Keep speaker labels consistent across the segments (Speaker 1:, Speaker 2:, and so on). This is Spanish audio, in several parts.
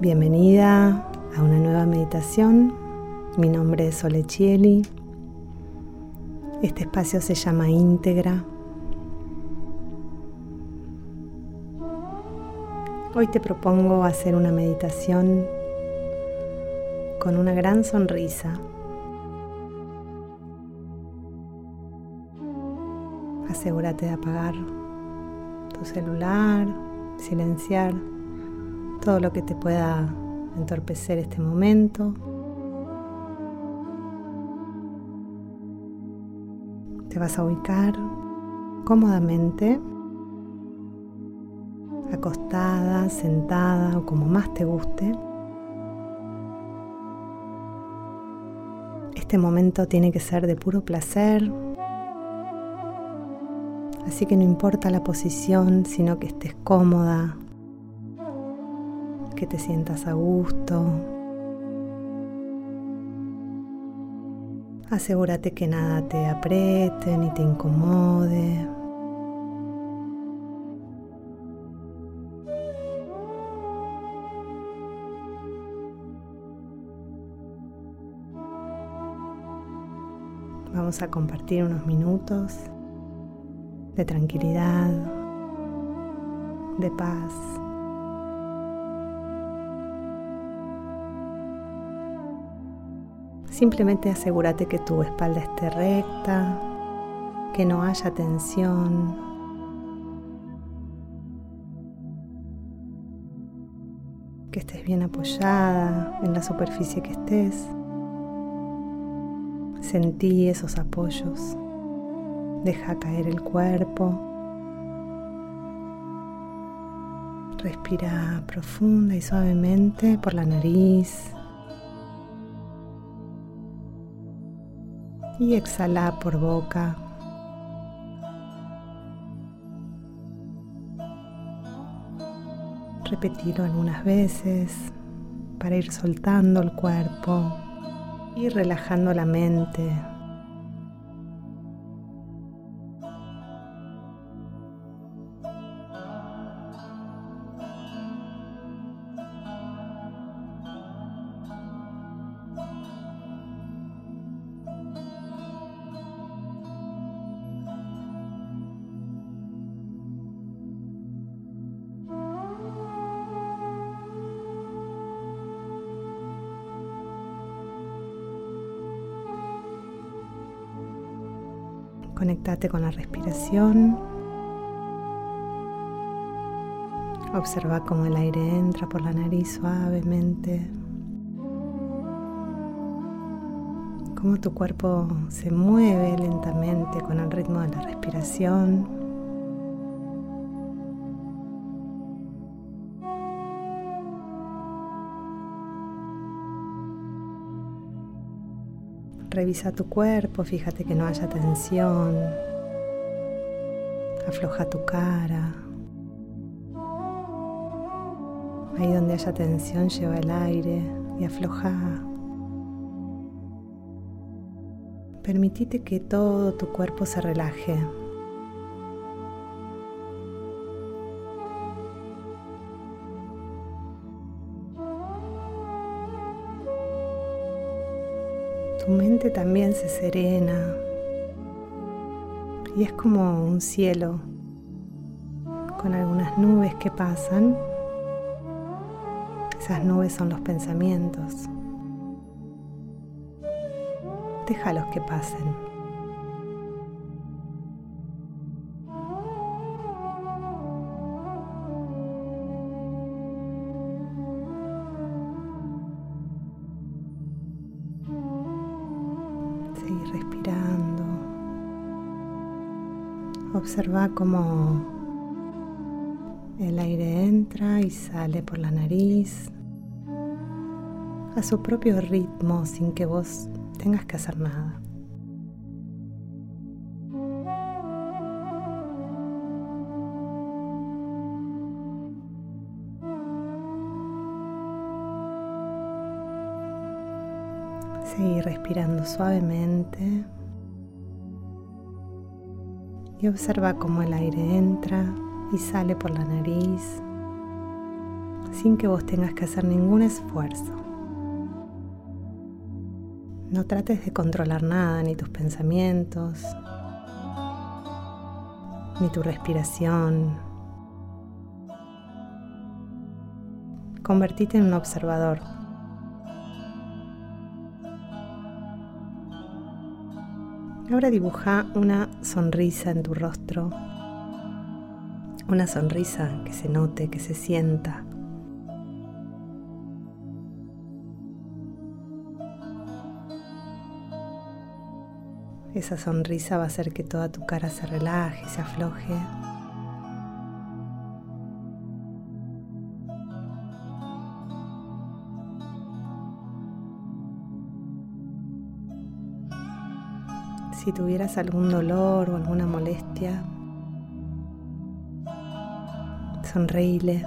Speaker 1: Bienvenida a una nueva meditación. Mi nombre es Solechieli. Este espacio se llama íntegra. Hoy te propongo hacer una meditación con una gran sonrisa. Asegúrate de apagar tu celular, silenciar todo lo que te pueda entorpecer este momento. Te vas a ubicar cómodamente, acostada, sentada o como más te guste. Este momento tiene que ser de puro placer, así que no importa la posición, sino que estés cómoda, que te sientas a gusto. Asegúrate que nada te apriete ni te incomode. Vamos a compartir unos minutos de tranquilidad, de paz. Simplemente asegúrate que tu espalda esté recta, que no haya tensión. Que estés bien apoyada en la superficie que estés. Sentí esos apoyos. Deja caer el cuerpo. Respira profunda y suavemente por la nariz. Y exhala por boca. Repetirlo algunas veces para ir soltando el cuerpo y relajando la mente. Conectate con la respiración. Observa cómo el aire entra por la nariz suavemente. Cómo tu cuerpo se mueve lentamente con el ritmo de la respiración. Revisa tu cuerpo, fíjate que no haya tensión. Afloja tu cara. Ahí donde haya tensión lleva el aire y afloja. Permitite que todo tu cuerpo se relaje. Tu mente también se serena y es como un cielo con algunas nubes que pasan. Esas nubes son los pensamientos. Déjalos que pasen. Respirando. Observa cómo el aire entra y sale por la nariz a su propio ritmo sin que vos tengas que hacer nada. Seguir respirando suavemente y observa cómo el aire entra y sale por la nariz sin que vos tengas que hacer ningún esfuerzo. No trates de controlar nada, ni tus pensamientos, ni tu respiración. Convertite en un observador. Ahora dibuja una sonrisa en tu rostro, una sonrisa que se note, que se sienta. Esa sonrisa va a hacer que toda tu cara se relaje, se afloje. Si tuvieras algún dolor o alguna molestia, sonreíle.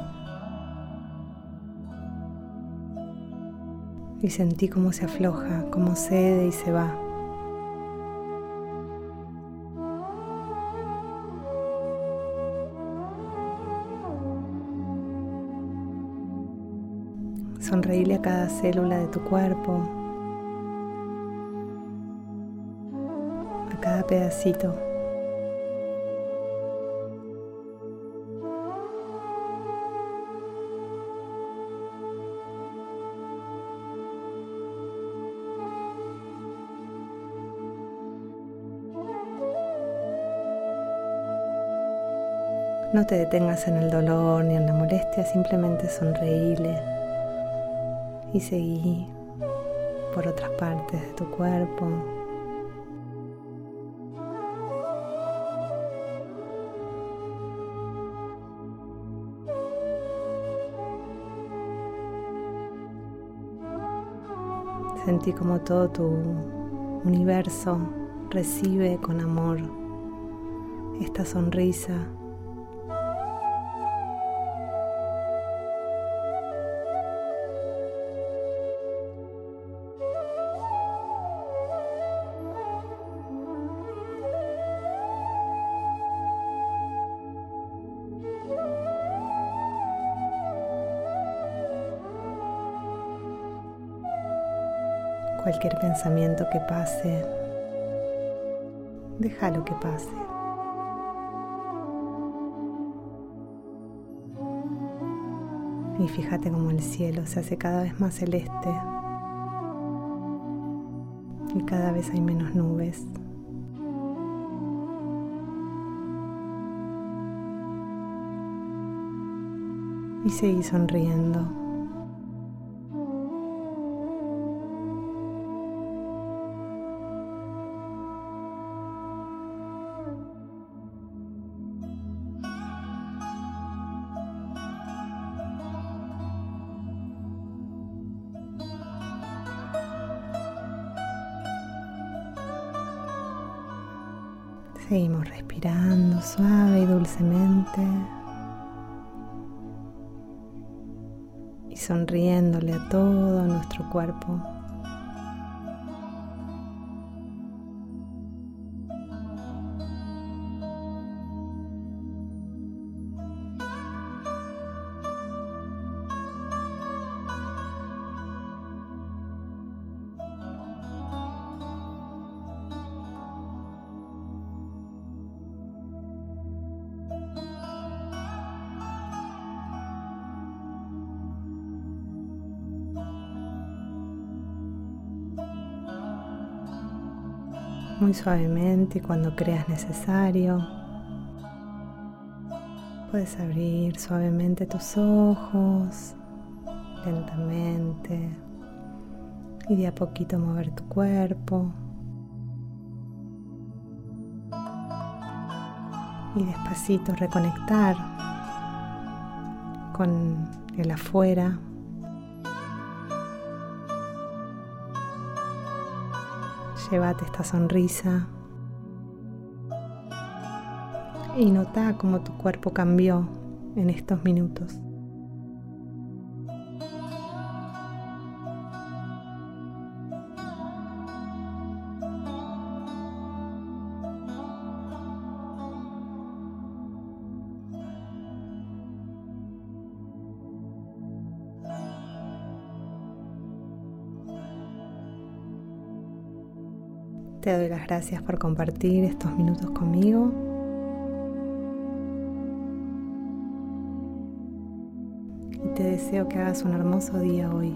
Speaker 1: Y sentí cómo se afloja, cómo cede y se va. Sonreíle a cada célula de tu cuerpo, pedacito. No te detengas en el dolor ni en la molestia, simplemente sonreíle y seguí por otras partes de tu cuerpo. Sentí como todo tu universo recibe con amor esta sonrisa cualquier pensamiento que pase, déjalo que pase. Y fíjate cómo el cielo se hace cada vez más celeste y cada vez hay menos nubes. Y seguí sonriendo. Seguimos respirando suave y dulcemente y sonriéndole a todo nuestro cuerpo. Muy suavemente cuando creas necesario. Puedes abrir suavemente tus ojos, lentamente, y de a poquito mover tu cuerpo. Y despacito reconectar con el afuera, Llévate esta sonrisa y nota cómo tu cuerpo cambió en estos minutos. Te doy las gracias por compartir estos minutos conmigo. Y te deseo que hagas un hermoso día hoy.